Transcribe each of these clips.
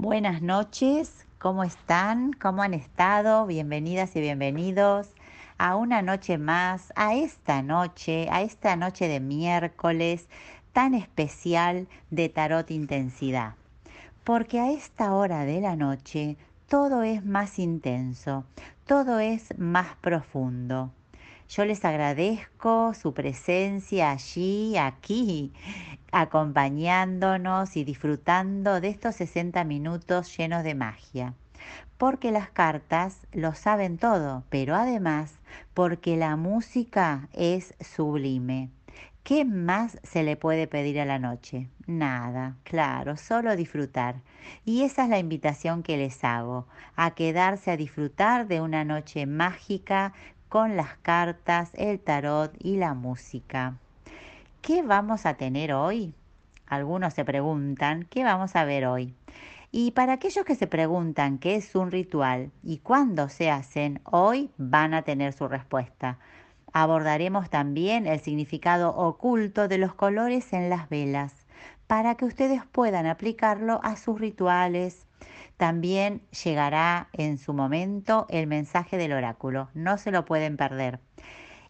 Buenas noches, ¿cómo están? ¿Cómo han estado? Bienvenidas y bienvenidos a una noche más, a esta noche, a esta noche de miércoles tan especial de Tarot Intensidad. Porque a esta hora de la noche todo es más intenso, todo es más profundo. Yo les agradezco su presencia allí, aquí, acompañándonos y disfrutando de estos 60 minutos llenos de magia. Porque las cartas lo saben todo, pero además porque la música es sublime. ¿Qué más se le puede pedir a la noche? Nada, claro, solo disfrutar. Y esa es la invitación que les hago, a quedarse a disfrutar de una noche mágica con las cartas, el tarot y la música. ¿Qué vamos a tener hoy? Algunos se preguntan, ¿qué vamos a ver hoy? Y para aquellos que se preguntan qué es un ritual y cuándo se hacen, hoy van a tener su respuesta. Abordaremos también el significado oculto de los colores en las velas para que ustedes puedan aplicarlo a sus rituales, también llegará en su momento el mensaje del oráculo, no se lo pueden perder.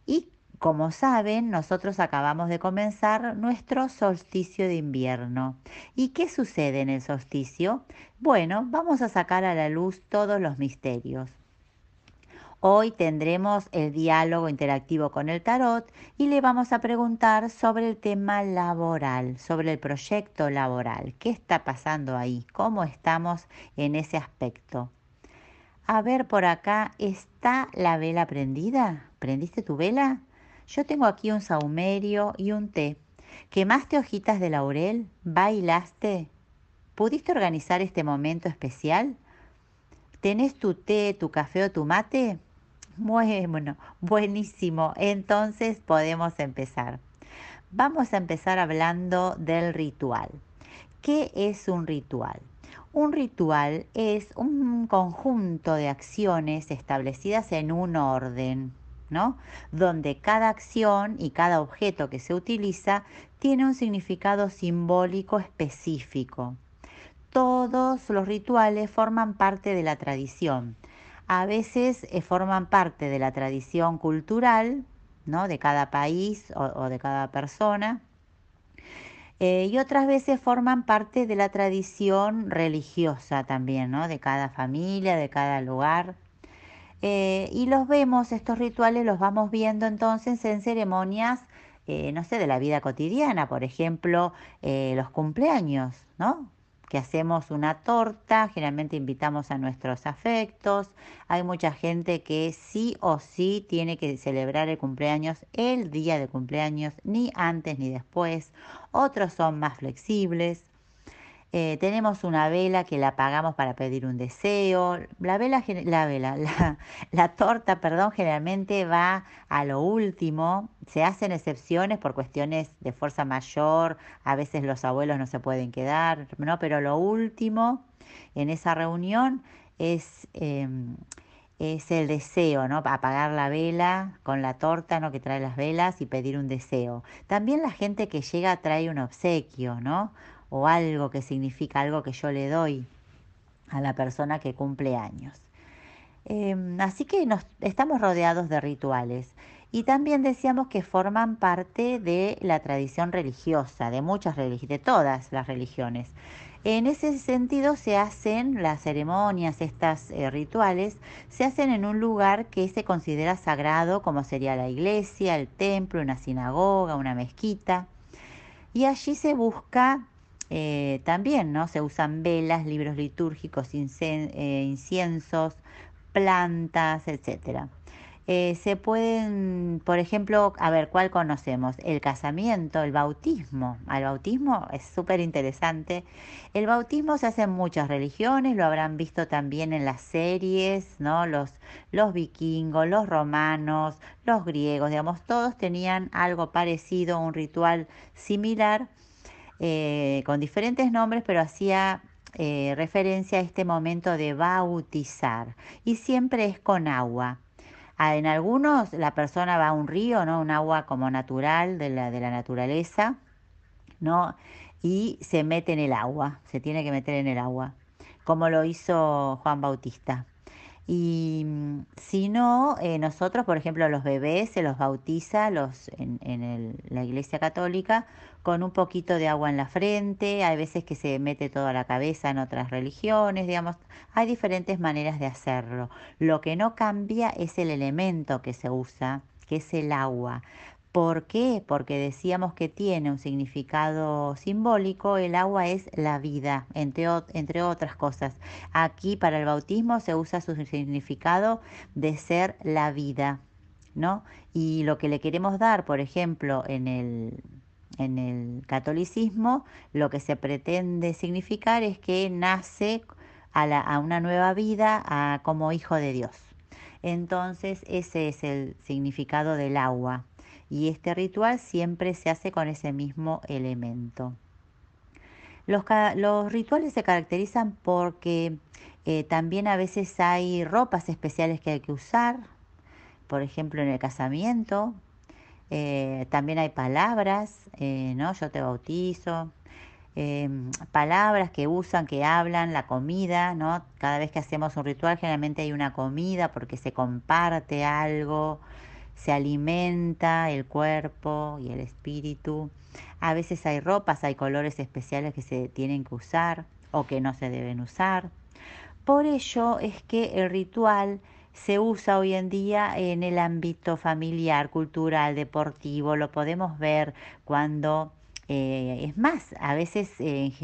Y como saben, nosotros acabamos de comenzar nuestro solsticio de invierno. ¿Y qué sucede en el solsticio? Bueno, vamos a sacar a la luz todos los misterios. Hoy tendremos el diálogo interactivo con el tarot y le vamos a preguntar sobre el tema laboral, sobre el proyecto laboral. ¿Qué está pasando ahí? ¿Cómo estamos en ese aspecto? A ver, por acá, ¿está la vela prendida? ¿Prendiste tu vela? Yo tengo aquí un saumerio y un té. ¿Quemaste hojitas de laurel? ¿Bailaste? ¿Pudiste organizar este momento especial? ¿Tenés tu té, tu café o tu mate? Bueno, buenísimo. Entonces podemos empezar. Vamos a empezar hablando del ritual. ¿Qué es un ritual? Un ritual es un conjunto de acciones establecidas en un orden, Donde cada acción y cada objeto que se utiliza tiene un significado simbólico específico. Todos los rituales forman parte de la tradición a veces eh, forman parte de la tradición cultural ¿no? de cada país o, de cada persona. Eh, y otras veces forman parte de la tradición religiosa también, ¿no? de cada familia, de cada lugar. Eh, y los vemos, estos rituales los vamos viendo entonces en ceremonias, no sé, de la vida cotidiana, por ejemplo, los cumpleaños, ¿no? que hacemos una torta, generalmente invitamos a nuestros afectos. Hay mucha gente que sí o sí tiene que celebrar el cumpleaños el día de cumpleaños, ni antes ni después. Otros son más flexibles. Eh, tenemos una vela que la apagamos para pedir un deseo. La vela, la vela, la, torta, perdón, generalmente va a lo último. Se hacen excepciones por cuestiones de fuerza mayor. A veces los abuelos no se pueden quedar, ¿no? Pero lo último en esa reunión es, em, es el deseo, ¿no? Apagar la vela con la torta, ¿no? Que trae las velas y pedir un deseo. También la gente que llega trae un obsequio, ¿no? O algo que significa algo que yo le doy a la persona que cumple años. Em, así que nos, estamos rodeados de rituales y también decíamos que forman parte de la tradición religiosa, de muchas de todas las religiones. En ese sentido se hacen las ceremonias, estas eh, rituales, se hacen en un lugar que se considera sagrado, como sería la iglesia, el templo, una sinagoga, una mezquita. Y allí se busca eh, también ¿no? se usan velas, libros litúrgicos, eh, inciensos, plantas, etc. Eh, se pueden, por ejemplo, a ver, ¿cuál conocemos? El casamiento, el bautismo. El bautismo es súper interesante. El bautismo se hace en muchas religiones, lo habrán visto también en las series, ¿no? Los, los vikingos, los romanos, los griegos, digamos, todos tenían algo parecido, un ritual similar eh, con diferentes nombres, pero hacía eh, referencia a este momento de bautizar y siempre es con agua. Ah, en algunos la persona va a un río, ¿no? Un agua como natural de la, de la naturaleza, ¿no? Y se mete en el agua, se tiene que meter en el agua. como lo hizo Juan Bautista. Y mm, si no, eh, nosotros, por ejemplo, los bebés se los bautiza los, en, en la iglesia católica con un poquito de agua en la frente, hay veces que se mete toda la cabeza en otras religiones, digamos, hay diferentes maneras de hacerlo. Lo que no cambia es el elemento que se usa, que es el agua. ¿Por qué? Porque decíamos que tiene un significado simbólico, el agua es la vida, entre, otras cosas. Aquí para el bautismo se usa su significado de ser la vida, ¿no? Y lo que le queremos dar, por ejemplo, en el, en el catolicismo, lo que se pretende significar es que nace a, una nueva vida como hijo de Dios. Entonces ese es el significado del agua y este ritual siempre se hace con ese mismo elemento. Los, rituales se caracterizan porque eh, también a veces hay ropas especiales que hay que usar, por ejemplo en el casamiento, eh, también hay palabras, eh, ¿no? Yo te bautizo, em, palabras que usan, que hablan, la comida, ¿no? Cada vez que hacemos un ritual generalmente hay una comida porque se comparte algo, se alimenta el cuerpo y el espíritu. A veces hay ropas, hay colores especiales que se tienen que usar o que no se deben usar. Por ello es que el ritual se usa hoy en día en el ámbito familiar, cultural, deportivo. Lo podemos ver cuando, eh, es más, a veces,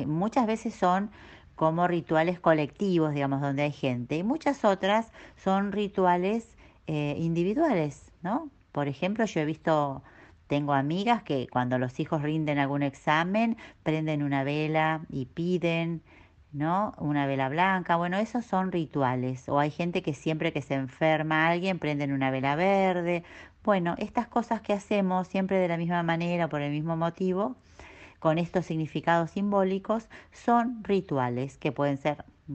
muchas veces son como rituales colectivos, digamos, donde hay gente, y muchas otras son rituales eh, individuales, ¿no? Por ejemplo, yo he visto, tengo amigas que cuando los hijos rinden algún examen, prenden una vela y piden, ¿no? Una vela blanca, bueno, esos son rituales. O hay gente que siempre que se enferma alguien, prenden una vela verde. Bueno, estas cosas que hacemos siempre de la misma manera, por el mismo motivo, con estos significados simbólicos, son rituales que pueden ser mm,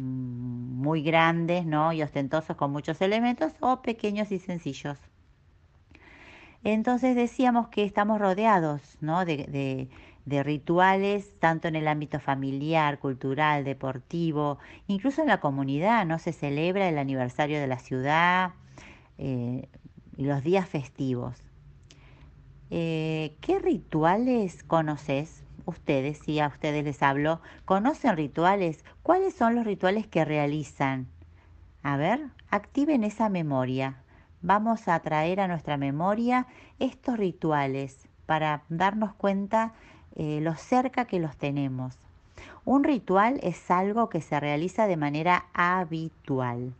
muy grandes, ¿no? Y ostentosos con muchos elementos o pequeños y sencillos. Entonces decíamos que estamos rodeados ¿no? de, rituales, tanto en el ámbito familiar, cultural, deportivo, incluso en la comunidad, ¿no? Se celebra el aniversario de la ciudad eh, y los días festivos. Eh, ¿Qué rituales conoces? Ustedes, si a ustedes les hablo, ¿conocen rituales? ¿Cuáles son los rituales que realizan? A ver, activen esa memoria vamos a traer a nuestra memoria estos rituales para darnos cuenta eh, lo cerca que los tenemos. Un ritual es algo que se realiza de manera habitual,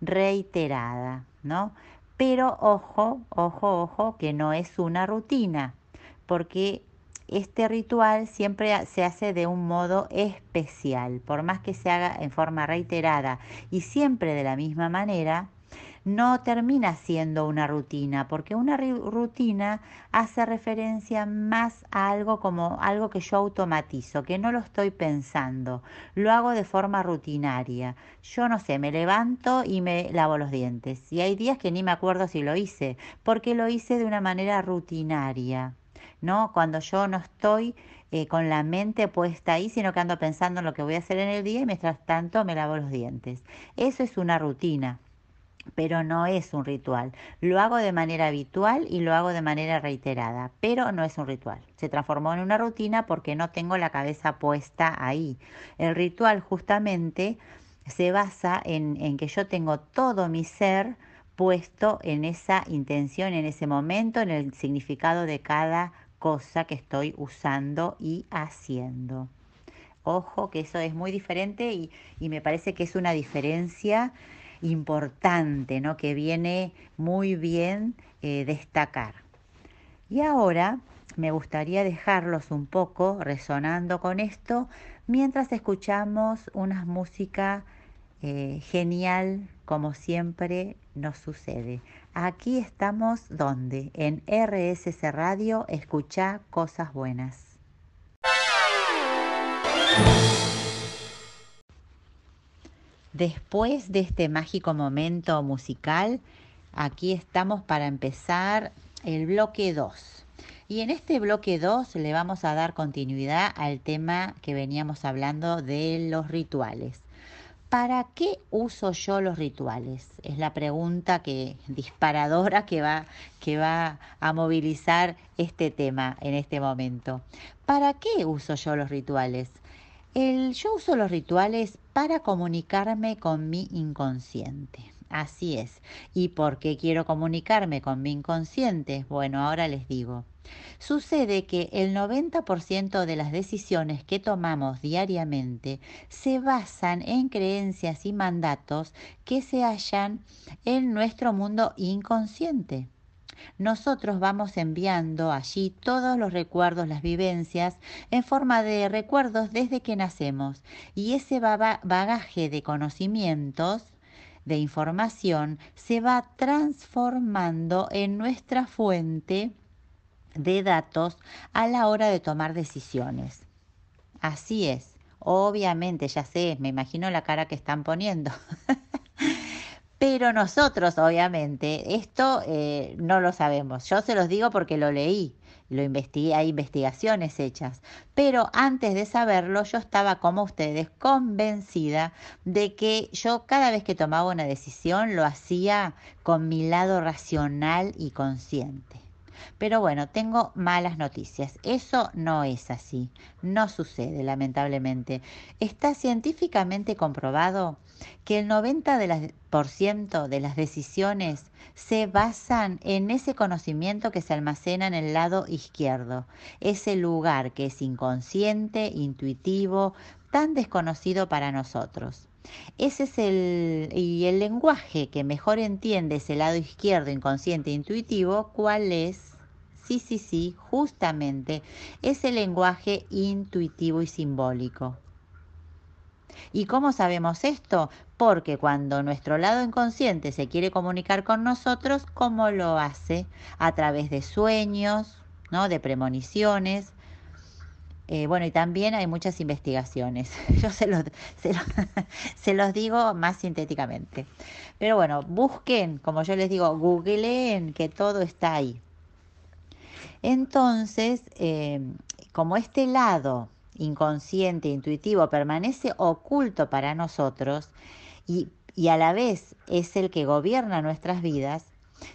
reiterada, ¿no? Pero ojo, ojo, ojo, que no es una rutina, porque este ritual siempre se hace de un modo especial, por más que se haga en forma reiterada y siempre de la misma manera, no termina siendo una rutina, porque una rutina hace referencia más a algo como algo que yo automatizo, que no lo estoy pensando, lo hago de forma rutinaria. Yo no sé, me levanto y me lavo los dientes. Y hay días que ni me acuerdo si lo hice, porque lo hice de una manera rutinaria. ¿no? Cuando yo no estoy eh, con la mente puesta ahí, sino que ando pensando en lo que voy a hacer en el día y mientras tanto me lavo los dientes. Eso es una rutina pero no es un ritual. Lo hago de manera habitual y lo hago de manera reiterada, pero no es un ritual. Se transformó en una rutina porque no tengo la cabeza puesta ahí. El ritual justamente se basa en, en que yo tengo todo mi ser puesto en esa intención, en ese momento, en el significado de cada cosa que estoy usando y haciendo. Ojo que eso es muy diferente y, y me parece que es una diferencia importante, ¿no? que viene muy bien eh, destacar. Y ahora me gustaría dejarlos un poco resonando con esto mientras escuchamos una música eh, genial como siempre nos sucede. Aquí estamos donde en RSC Radio escucha cosas buenas. Después de este mágico momento musical, aquí estamos para empezar el bloque 2. Y en este bloque 2 le vamos a dar continuidad al tema que veníamos hablando de los rituales. ¿Para qué uso yo los rituales? Es la pregunta que disparadora que va, que va a movilizar este tema en este momento. ¿Para qué uso yo los rituales? El, yo uso los rituales para comunicarme con mi inconsciente. Así es. ¿Y por qué quiero comunicarme con mi inconsciente? Bueno, ahora les digo. Sucede que el 90% de las decisiones que tomamos diariamente se basan en creencias y mandatos que se hallan en nuestro mundo inconsciente. Nosotros vamos enviando allí todos los recuerdos, las vivencias, en forma de recuerdos desde que nacemos. Y ese bagaje de conocimientos de información se va transformando en nuestra fuente de datos a la hora de tomar decisiones. Así es. Obviamente, ya sé, me imagino la cara que están poniendo. Pero nosotros, obviamente, esto eh, no lo sabemos. Yo se los digo porque lo leí lo investigué, hay investigaciones hechas. Pero antes de saberlo, yo estaba como ustedes convencida de que yo cada vez que tomaba una decisión lo hacía con mi lado racional y consciente. Pero bueno, tengo malas noticias. Eso no es así. No sucede, lamentablemente. Está científicamente comprobado que el 90% de las decisiones se basan en ese conocimiento que se almacena en el lado izquierdo, ese lugar que es inconsciente, intuitivo, tan desconocido para nosotros. Ese es el, y el lenguaje que mejor entiende ese lado izquierdo, inconsciente, intuitivo, ¿cuál es? Sí, sí, sí, justamente ese lenguaje intuitivo y simbólico. ¿Y cómo sabemos esto? Porque cuando nuestro lado inconsciente se quiere comunicar con nosotros, ¿cómo lo hace? A través de sueños, ¿no? De premoniciones. Eh, bueno, y también hay muchas investigaciones. Yo se los, se, los digo más sintéticamente. Pero bueno, busquen, como yo les digo, googleen que todo está ahí. Entonces, eh, como este lado inconsciente, intuitivo, permanece oculto para nosotros y, y a la vez es el que gobierna nuestras vidas,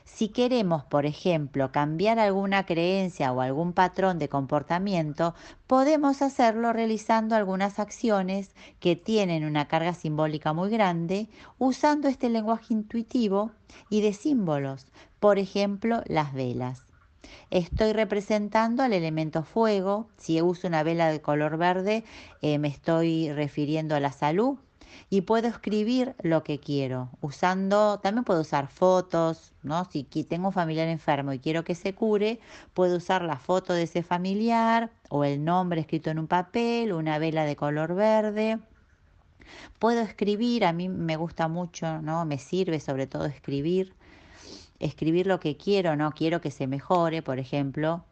si queremos, por ejemplo, cambiar alguna creencia o algún patrón de comportamiento, podemos hacerlo realizando algunas acciones que tienen una carga simbólica muy grande, usando este lenguaje intuitivo y de símbolos, por ejemplo, las velas. Estoy representando al elemento fuego. Si uso una vela de color verde, eh, me estoy refiriendo a la salud. Y puedo escribir lo que quiero, usando, también puedo usar fotos, ¿no? Si tengo un familiar enfermo y quiero que se cure, puedo usar la foto de ese familiar o el nombre escrito en un papel, una vela de color verde. Puedo escribir, a mí me gusta mucho, ¿no? Me sirve sobre todo escribir escribir lo que quiero, no quiero que se mejore, por ejemplo.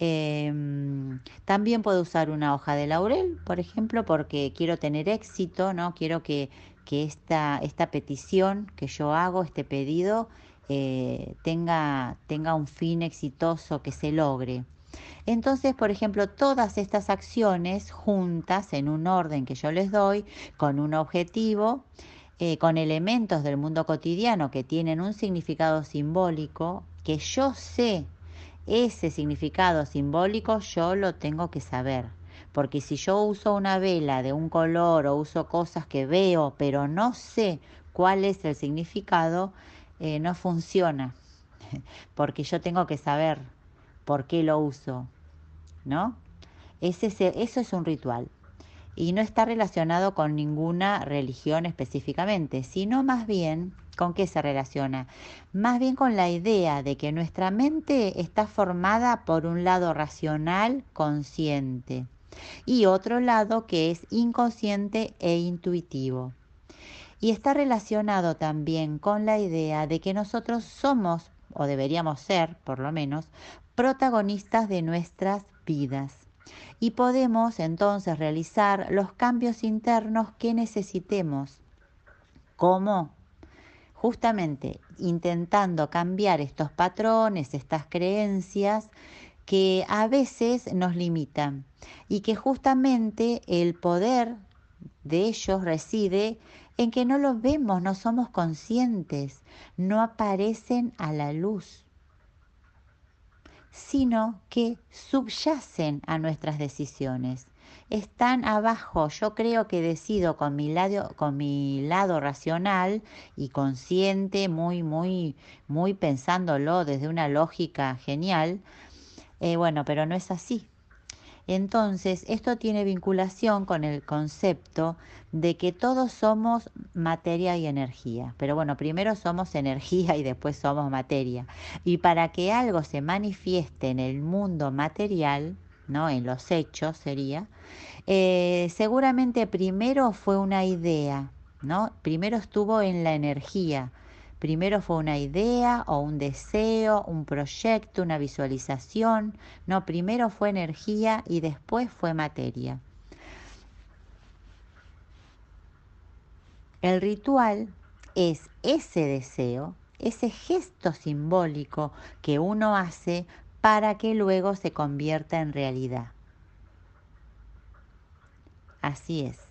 Em, también puedo usar una hoja de laurel, por ejemplo, porque quiero tener éxito, ¿no? Quiero que, que esta, esta petición que yo hago, este pedido, eh, tenga, tenga un fin exitoso, que se logre. Entonces, por ejemplo, todas estas acciones juntas en un orden que yo les doy, con un objetivo, eh, con elementos del mundo cotidiano que tienen un significado simbólico, que yo sé ese significado simbólico, yo lo tengo que saber. Porque si yo uso una vela de un color o uso cosas que veo, pero no sé cuál es el significado, eh, no funciona. Porque yo tengo que saber por qué lo uso. ¿No? Ese, eso es un ritual y no está relacionado con ninguna religión específicamente, sino más bien con qué se relaciona, más bien con la idea de que nuestra mente está formada por un lado racional, consciente, y otro lado que es inconsciente e intuitivo. Y está relacionado también con la idea de que nosotros somos, o deberíamos ser por lo menos, protagonistas de nuestras vidas y podemos entonces realizar los cambios internos que necesitemos. ¿Cómo? Justamente intentando cambiar estos patrones, estas creencias que a veces nos limitan y que justamente el poder de ellos reside en que no los vemos, no somos conscientes, no aparecen a la luz, sino que subyacen a nuestras decisiones. Están abajo. Yo creo que decido con mi lado, con mi lado racional y consciente, muy, muy, muy pensándolo desde una lógica genial. Eh, bueno, pero no es así. Entonces, esto tiene vinculación con el concepto de que todos somos materia y energía. Pero bueno, primero somos energía y después somos materia. Y para que algo se manifieste en el mundo material, ¿no? En los hechos sería, eh, seguramente primero fue una idea, ¿no? Primero estuvo en la energía Primero fue una idea o un deseo, un proyecto, una visualización. No, primero fue energía y después fue materia. El ritual es ese deseo, ese gesto simbólico que uno hace para que luego se convierta en realidad. Así es.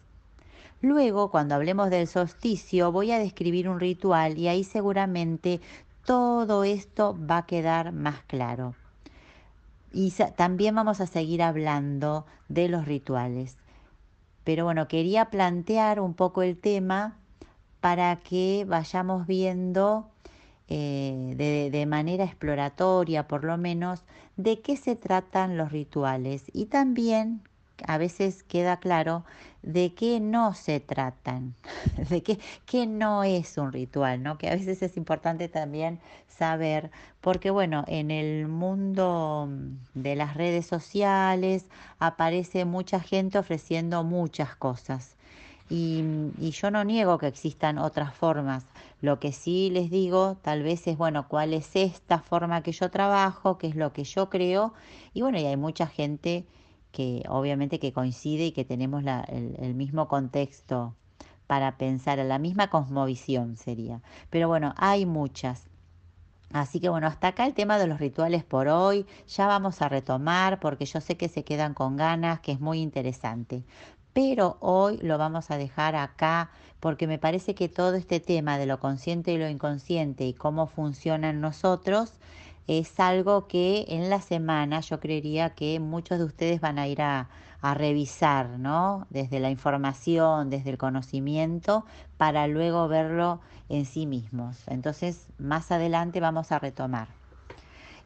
Luego, cuando hablemos del solsticio, voy a describir un ritual y ahí seguramente todo esto va a quedar más claro. Y también vamos a seguir hablando de los rituales. Pero bueno, quería plantear un poco el tema para que vayamos viendo eh, de, de, manera exploratoria, por lo menos, de qué se tratan los rituales y también a veces queda claro de qué no se tratan, de qué, qué no es un ritual, ¿no? Que a veces es importante también saber, porque bueno, en el mundo de las redes sociales aparece mucha gente ofreciendo muchas cosas. Y, y, yo no niego que existan otras formas. Lo que sí les digo, tal vez es, bueno, cuál es esta forma que yo trabajo, qué es lo que yo creo. Y bueno, y hay mucha gente que obviamente que coincide y que tenemos el, mismo contexto para pensar, la misma cosmovisión sería. Pero bueno, hay muchas. Así que bueno, hasta acá el tema de los rituales por hoy. Ya vamos a retomar porque yo sé que se quedan con ganas, que es muy interesante. Pero hoy lo vamos a dejar acá porque me parece que todo este tema de lo consciente y lo inconsciente y cómo funcionan nosotros es algo que en la semana yo creería que muchos de ustedes van a ir a, revisar, ¿no? Desde la información, desde el conocimiento, para luego verlo en sí mismos. Entonces, más adelante vamos a retomar.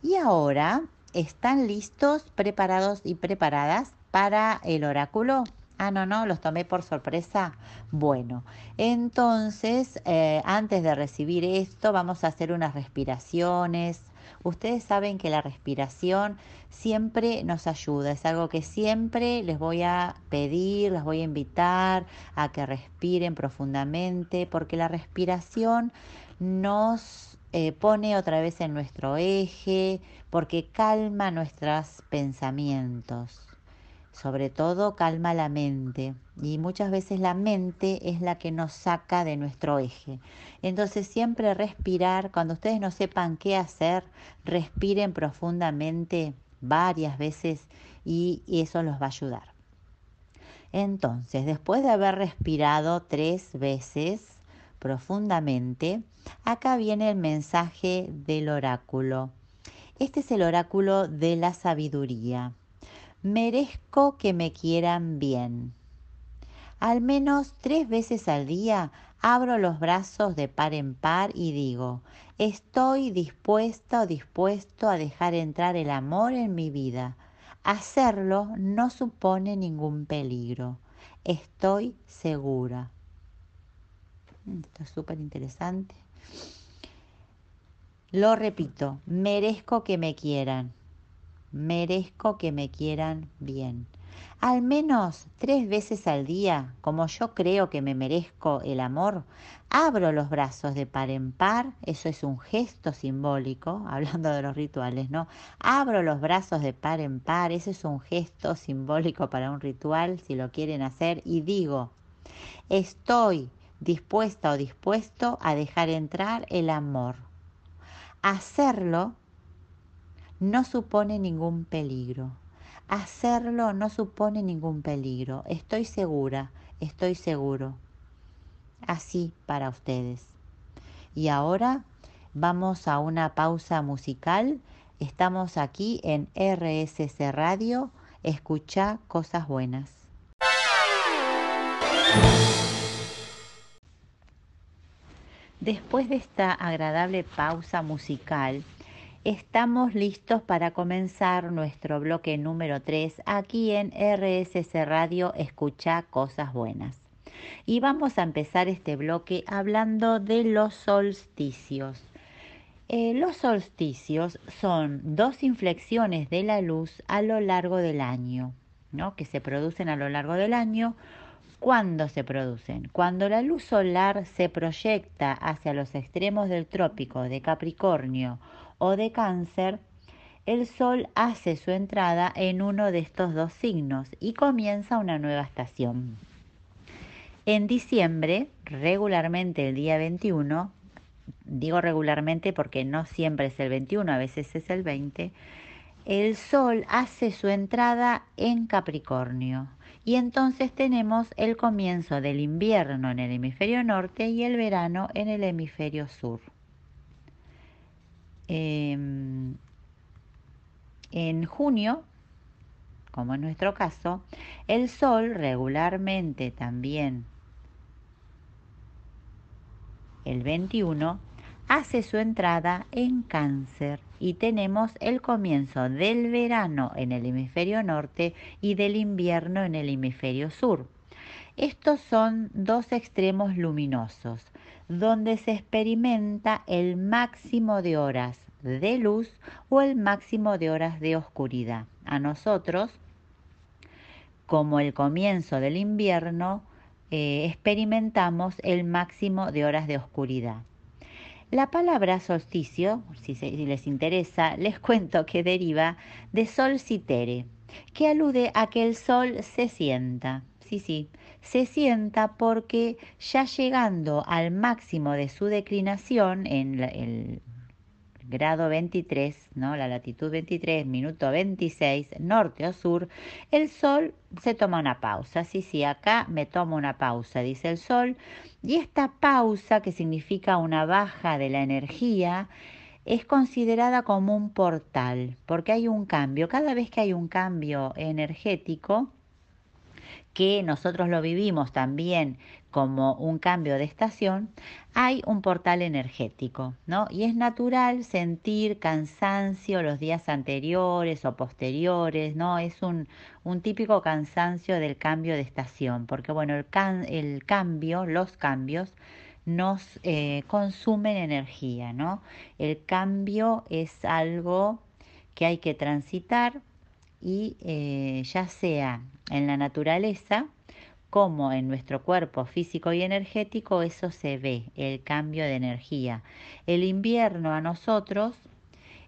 Y ahora, ¿están listos, preparados y preparadas para el oráculo? Ah, no, no, los tomé por sorpresa. Bueno, entonces, eh, antes de recibir esto, vamos a hacer unas respiraciones Ustedes saben que la respiración siempre nos ayuda, es algo que siempre les voy a pedir, les voy a invitar a que respiren profundamente, porque la respiración nos eh, pone otra vez en nuestro eje, porque calma nuestros pensamientos sobre todo calma la mente y muchas veces la mente es la que nos saca de nuestro eje. Entonces siempre respirar, cuando ustedes no sepan qué hacer, respiren profundamente varias veces y, eso los va a ayudar. Entonces, después de haber respirado tres veces profundamente, acá viene el mensaje del oráculo. Este es el oráculo de la sabiduría. Merezco que me quieran bien. Al menos tres veces al día abro los brazos de par en par y digo, estoy dispuesta o dispuesto a dejar entrar el amor en mi vida. Hacerlo no supone ningún peligro. Estoy segura. Mm, esto es súper interesante. Lo repito, merezco que me quieran merezco que me quieran bien. Al menos tres veces al día, como yo creo que me merezco el amor, abro los brazos de par en par, eso es un gesto simbólico, hablando de los rituales, ¿no? Abro los brazos de par en par, eso es un gesto simbólico para un ritual, si lo quieren hacer, y digo, estoy dispuesta o dispuesto a dejar entrar el amor. Hacerlo no supone ningún peligro. Hacerlo no supone ningún peligro. Estoy segura, estoy seguro. así para ustedes. Y ahora vamos a una pausa musical. Estamos aquí en RSC Radio. Escucha cosas buenas. Después de esta agradable pausa musical, estamos listos para comenzar nuestro bloque número 3 aquí en RSC Radio Escucha Cosas Buenas. Y vamos a empezar este bloque hablando de los solsticios. Eh, los solsticios son dos inflexiones de la luz a lo largo del año, ¿no? que se producen a lo largo del año. ¿Cuándo se producen? Cuando la luz solar se proyecta hacia los extremos del trópico de Capricornio o de Cáncer, el Sol hace su entrada en uno de estos dos signos y comienza una nueva estación. En diciembre, regularmente el día 21, digo regularmente porque no siempre es el 21, a veces es el 20, el Sol hace su entrada en Capricornio y entonces tenemos el comienzo del invierno en el hemisferio norte y el verano en el hemisferio sur. Em, en junio como en nuestro caso, el Sol regularmente también el 21 hace su entrada en cáncer y tenemos el comienzo del verano en el hemisferio norte y del invierno en el hemisferio sur. Estos son dos extremos luminosos, donde se experimenta el máximo de horas de luz o el máximo de horas de oscuridad. A nosotros, como el comienzo del invierno, eh, experimentamos el máximo de horas de oscuridad. La palabra solsticio, si, si, les interesa, les cuento que deriva de solcitere, que alude a que el sol se sienta. Sí, sí, se sienta porque ya llegando al máximo de su declinación en el grado 23, ¿no? la latitud 23, minuto 26, norte o sur, el sol se toma una pausa. Sí, sí, acá me tomo una pausa, dice el sol. Y esta pausa, que significa una baja de la energía, es considerada como un portal, porque hay un cambio. Cada vez que hay un cambio energético, que nosotros lo vivimos también como un cambio de estación, hay un portal energético, ¿no? Y es natural sentir cansancio los días anteriores o posteriores, ¿no? Es un, un típico cansancio del cambio de estación, porque bueno, el, el cambio, los cambios, nos eh, consumen energía, ¿no? El cambio es algo que hay que transitar y eh, ya sea en la naturaleza, como en nuestro cuerpo físico y energético eso se ve, el cambio de energía. El invierno a nosotros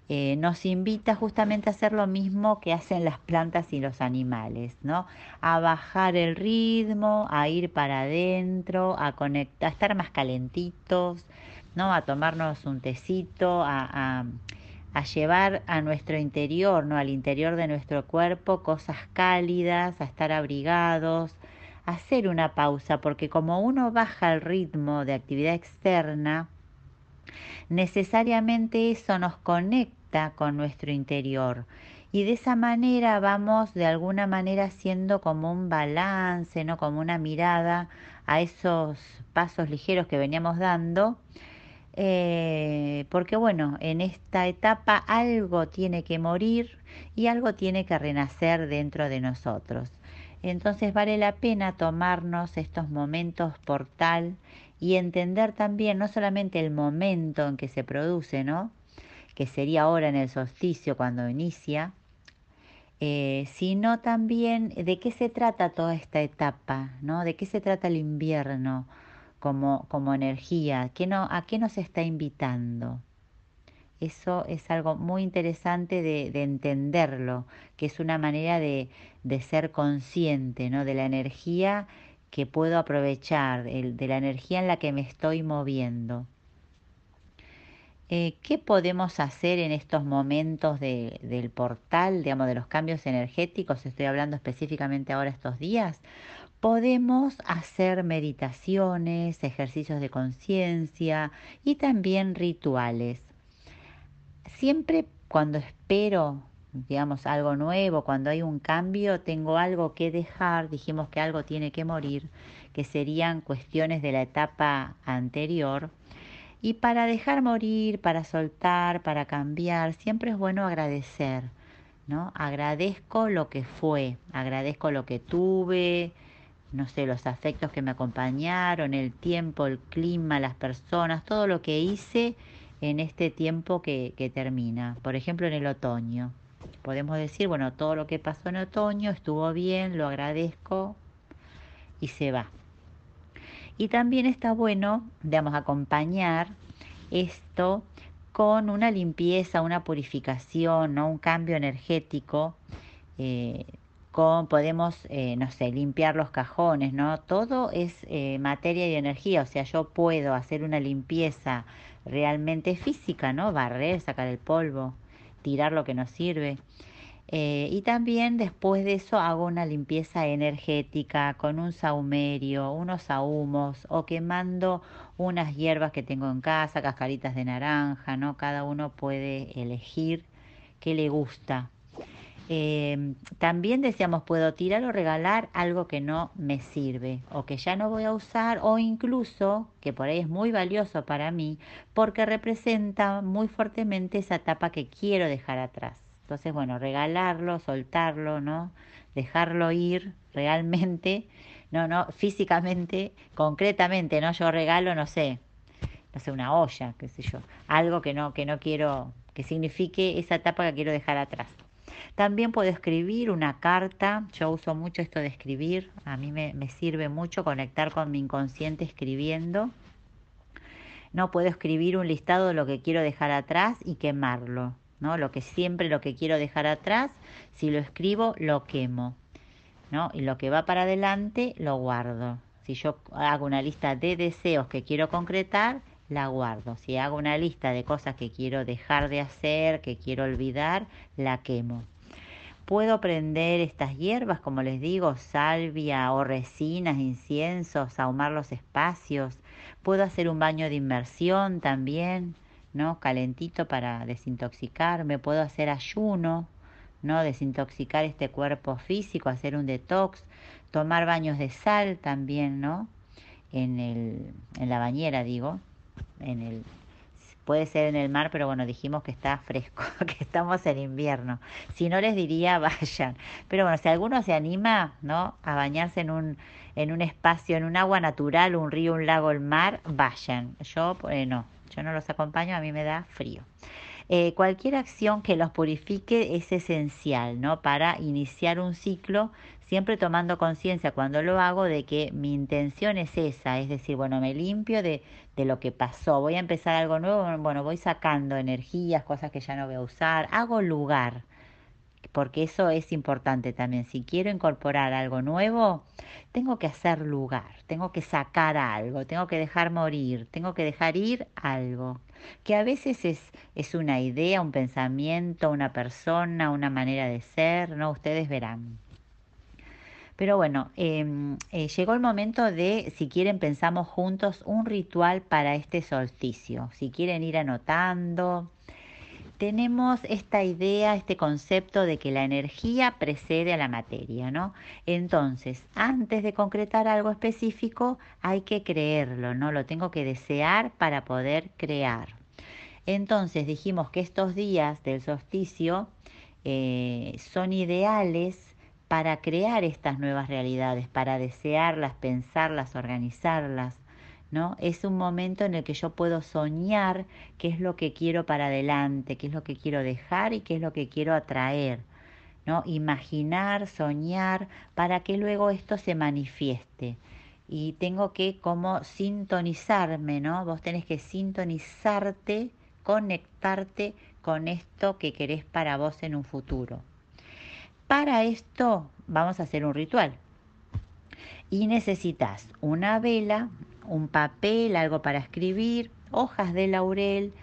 eh, nos invita justamente a hacer lo mismo que hacen las plantas y los animales, ¿no? A bajar el ritmo, a ir para adentro, a conectar, a estar más calentitos, ¿no? A tomarnos un tecito, a, a llevar a nuestro interior, ¿no? Al interior de nuestro cuerpo cosas cálidas, a estar abrigados, hacer una pausa, porque como uno baja el ritmo de actividad externa, necesariamente eso nos conecta con nuestro interior y de esa manera vamos de alguna manera haciendo como un balance, ¿no? como una mirada a esos pasos ligeros que veníamos dando, eh, porque bueno, en esta etapa algo tiene que morir y algo tiene que renacer dentro de nosotros. Entonces vale la pena tomarnos estos momentos portal y entender también no solamente el momento en que se produce, ¿no? que sería ahora en el solsticio cuando inicia, eh, sino también de qué se trata toda esta etapa, ¿no? de qué se trata el invierno como, como energía, ¿Qué no, a qué nos está invitando. Eso es algo muy interesante de, entenderlo, que es una manera de, ser consciente ¿no? de la energía que puedo aprovechar, de la energía en la que me estoy moviendo. Eh, ¿Qué podemos hacer en estos momentos del portal, digamos, de los cambios energéticos? Estoy hablando específicamente ahora estos días. Podemos hacer meditaciones, ejercicios de conciencia y también rituales. Siempre cuando espero, digamos, algo nuevo, cuando hay un cambio, tengo algo que dejar, dijimos que algo tiene que morir, que serían cuestiones de la etapa anterior. Y para dejar morir, para soltar, para cambiar, siempre es bueno agradecer, ¿no? Agradezco lo que fue, agradezco lo que tuve, no sé, los afectos que me acompañaron, el tiempo, el clima, las personas, todo lo que hice en este tiempo que, que termina. Por ejemplo, en el otoño. Podemos decir, bueno, todo lo que pasó en otoño estuvo bien, lo agradezco y se va. Y también está bueno, digamos, acompañar esto con una limpieza, una purificación, ¿no? un cambio energético. Eh, con, podemos, eh, no sé, limpiar los cajones, ¿no? Todo es eh, materia y energía, o sea, yo puedo hacer una limpieza realmente física, ¿no? Barrer, sacar el polvo, tirar lo que nos sirve. Eh, y también después de eso hago una limpieza energética con un saumerio, unos ahumos o quemando unas hierbas que tengo en casa, cascaritas de naranja, ¿no? Cada uno puede elegir qué le gusta. Eh, también decíamos, puedo tirar o regalar algo que no me sirve o que ya no voy a usar o incluso, que por ahí es muy valioso para mí, porque representa muy fuertemente esa etapa que quiero dejar atrás. Entonces, bueno, regalarlo, soltarlo, ¿no? Dejarlo ir realmente, no, no, físicamente, concretamente, ¿no? Yo regalo, no sé, no sé, una olla, qué sé yo, algo que no, que no quiero, que signifique esa etapa que quiero dejar atrás. También puedo escribir una carta, yo uso mucho esto de escribir, a mí me, sirve mucho conectar con mi inconsciente escribiendo. No puedo escribir un listado de lo que quiero dejar atrás y quemarlo. ¿no? Lo que siempre, lo que quiero dejar atrás, si lo escribo, lo quemo, ¿no? Y lo que va para adelante, lo guardo. Si yo hago una lista de deseos que quiero concretar, la guardo. Si hago una lista de cosas que quiero dejar de hacer, que quiero olvidar, la quemo. Puedo prender estas hierbas, como les digo, salvia o resinas, inciensos, ahumar los espacios. Puedo hacer un baño de inmersión también. ¿no? Calentito para desintoxicar, me puedo hacer ayuno, ¿no? Desintoxicar este cuerpo físico, hacer un detox, tomar baños de sal también, ¿no? En, el, en la bañera, digo, en el, puede ser en el mar, pero bueno, dijimos que está fresco, que estamos en invierno. Si no les diría, vayan. Pero bueno, si alguno se anima, ¿no? A bañarse en un, en un espacio, en un agua natural, un río, un lago, el mar, vayan. Yo, eh, no, yo no los acompaño, a mí me da frío. Eh, cualquier acción que los purifique es esencial, ¿no? Para iniciar un ciclo, siempre tomando conciencia cuando lo hago de que mi intención es esa, es decir, bueno, me limpio de, de lo que pasó, voy a empezar algo nuevo, bueno, voy sacando energías, cosas que ya no voy a usar, hago lugar, porque eso es importante también. Si quiero incorporar algo nuevo, tengo que hacer lugar, tengo que sacar algo, tengo que dejar morir, tengo que dejar ir algo, que a veces es, es una idea, un pensamiento, una persona, una manera de ser, ¿no? Ustedes verán. Pero bueno, em, eh, llegó el momento de, si quieren, pensamos juntos un ritual para este solsticio. Si quieren ir anotando, tenemos esta idea, este concepto de que la energía precede a la materia, ¿no? Entonces, antes de concretar algo específico, hay que creerlo, ¿no? Lo tengo que desear para poder crear. Entonces, dijimos que estos días del solsticio eh, son ideales para crear estas nuevas realidades, para desearlas, pensarlas, organizarlas. ¿no? Es un momento en el que yo puedo soñar qué es lo que quiero para adelante, qué es lo que quiero dejar y qué es lo que quiero atraer, ¿no? Imaginar, soñar, para que luego esto se manifieste. Y tengo que como sintonizarme, ¿no? Vos tenés que sintonizarte, conectarte con esto que querés para vos en un futuro. Para esto vamos a hacer un ritual. Y necesitas una vela, un papel, algo para escribir, hojas de laurel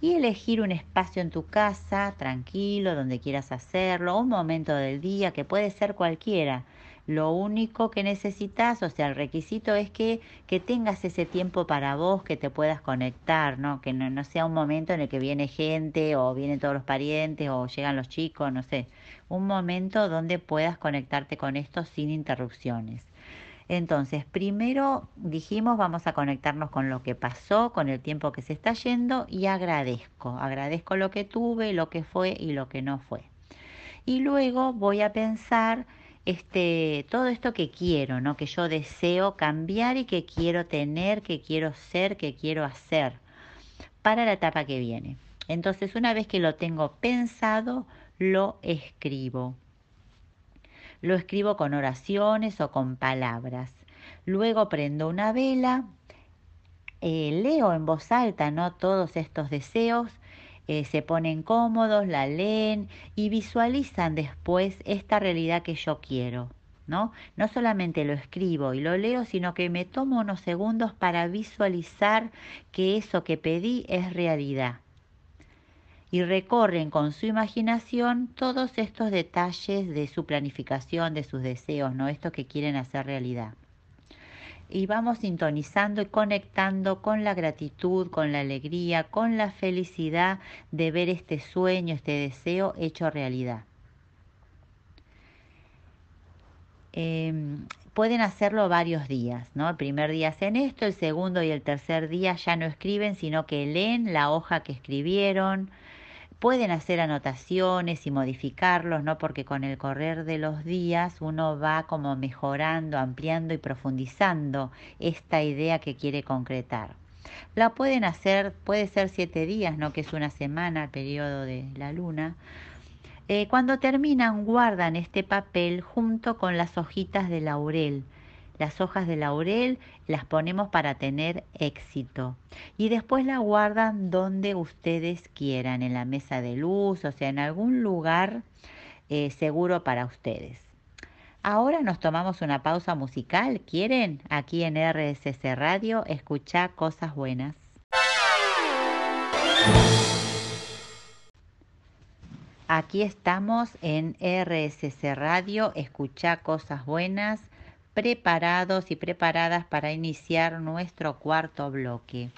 y elegir un espacio en tu casa, tranquilo, donde quieras hacerlo, un momento del día, que puede ser cualquiera. Lo único que necesitas, o sea, el requisito es que, que tengas ese tiempo para vos, que te puedas conectar, ¿no? Que no, no sea un momento en el que viene gente o vienen todos los parientes o llegan los chicos, no sé. Un momento donde puedas conectarte con esto sin interrupciones. Entonces, primero dijimos vamos a conectarnos con lo que pasó, con el tiempo que se está yendo y agradezco. Agradezco lo que tuve, lo que fue y lo que no fue. Y luego voy a pensar este todo esto que quiero, ¿no? Que yo deseo cambiar y que quiero tener, que quiero ser, que quiero hacer para la etapa que viene. Entonces, una vez que lo tengo pensado, lo escribo. Lo escribo con oraciones o con palabras. Luego prendo una vela, eh, leo en voz alta ¿no? todos estos deseos, eh, se ponen cómodos, la leen y visualizan después esta realidad que yo quiero. ¿No? No solamente lo escribo y lo leo, sino que me tomo unos segundos para visualizar que eso que pedí es realidad y recorren con su imaginación todos estos detalles de su planificación, de sus deseos, ¿no? Esto que quieren hacer realidad. Y vamos sintonizando y conectando con la gratitud, con la alegría, con la felicidad de ver este sueño, este deseo hecho realidad. Em, pueden hacerlo varios días, ¿no? El primer día hacen esto, el segundo y el tercer día ya no escriben, sino que leen la hoja que escribieron, Pueden hacer anotaciones y modificarlos, ¿no? Porque con el correr de los días uno va como mejorando, ampliando y profundizando esta idea que quiere concretar. La pueden hacer, puede ser siete días, ¿no? Que es una semana, el periodo de la luna. Eh, cuando terminan, guardan este papel junto con las hojitas de laurel las hojas de laurel las ponemos para tener éxito y después la guardan donde ustedes quieran, en la mesa de luz, o sea, en algún lugar eh, seguro para ustedes. Ahora nos tomamos una pausa musical. ¿Quieren? Aquí en RSC Radio, escuchar cosas buenas. Aquí estamos en RSC Radio, escuchar cosas buenas preparados y preparadas para iniciar nuestro cuarto bloque.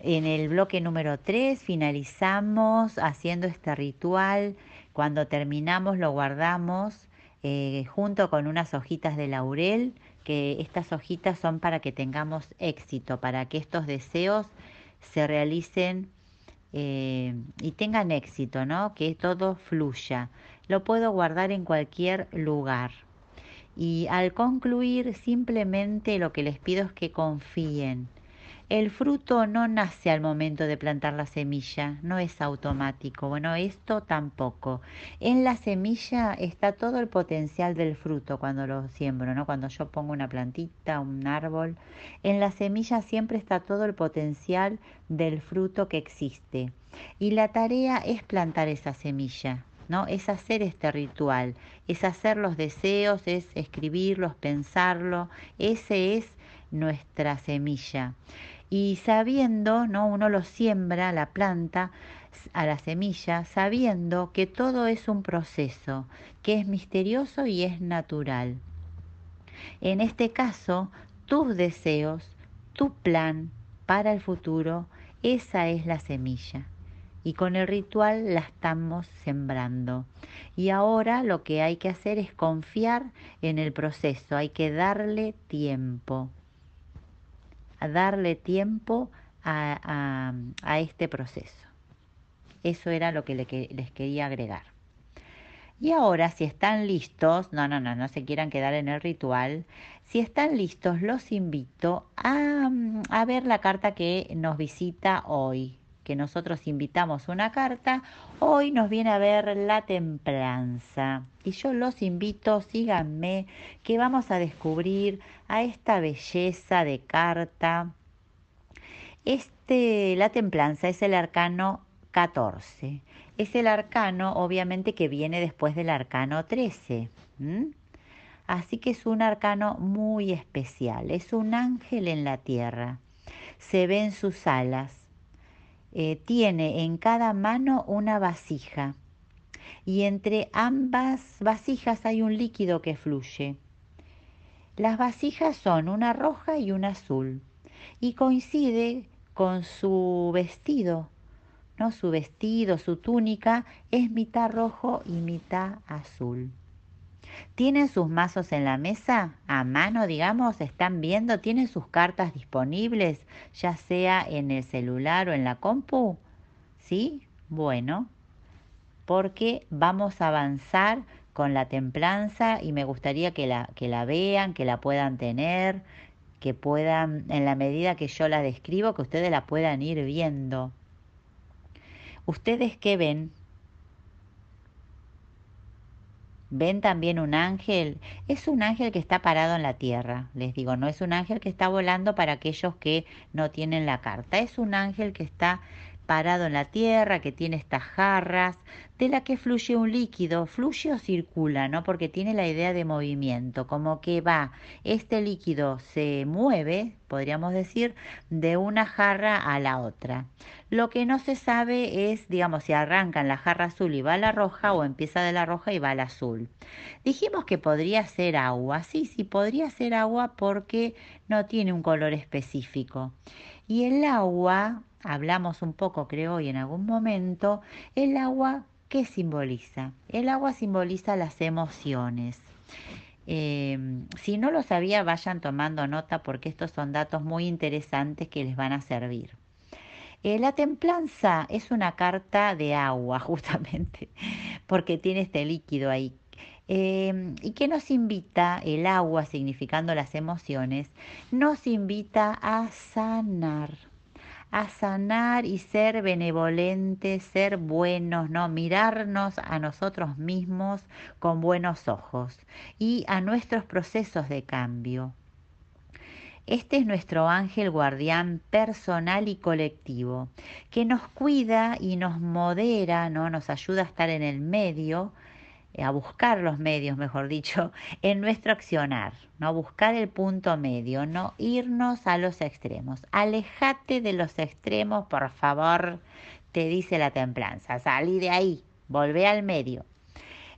En el bloque número 3 finalizamos haciendo este ritual. Cuando terminamos lo guardamos eh, junto con unas hojitas de laurel, que estas hojitas son para que tengamos éxito, para que estos deseos se realicen eh, y tengan éxito, ¿no? Que todo fluya. Lo puedo guardar en cualquier lugar. Y al concluir, simplemente lo que les pido es que confíen. El fruto no nace al momento de plantar la semilla, no es automático. Bueno, esto tampoco. En la semilla está todo el potencial del fruto cuando lo siembro, ¿no? Cuando yo pongo una plantita, un árbol, en la semilla siempre está todo el potencial del fruto que existe. Y la tarea es plantar esa semilla, ¿no? Es hacer este ritual, es hacer los deseos, es escribirlos, pensarlo, ese es nuestra semilla. Y sabiendo, ¿no? Uno lo siembra, la planta, a la semilla, sabiendo que todo es un proceso, que es misterioso y es natural. En este caso, tus deseos, tu plan para el futuro, esa es la semilla y con el ritual la estamos sembrando. Y ahora lo que hay que hacer es confiar en el proceso, hay que darle tiempo, a darle tiempo a, este proceso. Eso era lo que les quería agregar. Y ahora, si están listos, no, no, no, no se quieran quedar en el ritual, si están listos, los invito a, a ver la carta que nos visita hoy, que nosotros invitamos una carta, hoy nos viene a ver la templanza. Y yo los invito, síganme, que vamos a descubrir a esta belleza de carta. Este, la templanza es el arcano 14. Es el arcano, obviamente, que viene después del arcano 13. Así que es un arcano muy especial. Es un ángel en la tierra. Se ven sus alas eh, tiene en cada mano una vasija y entre ambas vasijas hay un líquido que fluye. Las vasijas son una roja y una azul y coincide con su vestido, ¿no? Su vestido, su túnica es mitad rojo y mitad azul. ¿Tienen sus mazos en la mesa? A mano, digamos, están viendo, tienen sus cartas disponibles, ya sea en el celular o en la compu. ¿Sí? Bueno, porque vamos a avanzar con la templanza y me gustaría que la, que la vean, que la puedan tener, que puedan, en la medida que yo la describo, que ustedes la puedan ir viendo. ¿Ustedes qué ven? ¿Ven también un ángel? Es un ángel que está parado en la tierra, les digo, no es un ángel que está volando para aquellos que no tienen la carta, es un ángel que está parado en la tierra, que tiene estas jarras, de la que fluye un líquido, fluye o circula, ¿no? Porque tiene la idea de movimiento, como que va, este líquido se mueve, podríamos decir, de una jarra a la otra. Lo que no se sabe es, digamos, si arranca en la jarra azul y va a la roja o empieza de la roja y va a la azul. Dijimos que podría ser agua, sí, sí, podría ser agua porque no tiene un color específico. Y el agua hablamos un poco, creo, hoy en algún momento, el agua, ¿qué simboliza? El agua simboliza las emociones. Em, si no lo sabía, vayan tomando nota porque estos son datos muy interesantes que les van a servir. Eh, la templanza es una carta de agua, justamente, porque tiene este líquido ahí. Em, ¿Y qué nos invita el agua, significando las emociones? Nos invita a sanar a sanar y ser benevolentes, ser buenos, ¿no? Mirarnos a nosotros mismos con buenos ojos y a nuestros procesos de cambio. Este es nuestro ángel guardián personal y colectivo, que nos cuida y nos modera, ¿no? Nos ayuda a estar en el medio a buscar los medios, mejor dicho, en nuestro accionar, no buscar el punto medio, no irnos a los extremos. Alejate de los extremos, por favor, te dice la templanza. Salí de ahí, volvé al medio.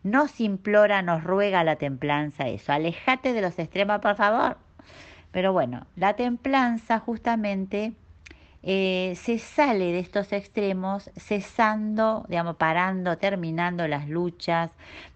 Nos implora, nos ruega la templanza eso. Alejate de los extremos, por favor. Pero bueno, la templanza justamente eh, se sale de estos extremos cesando, digamos, parando, terminando las luchas,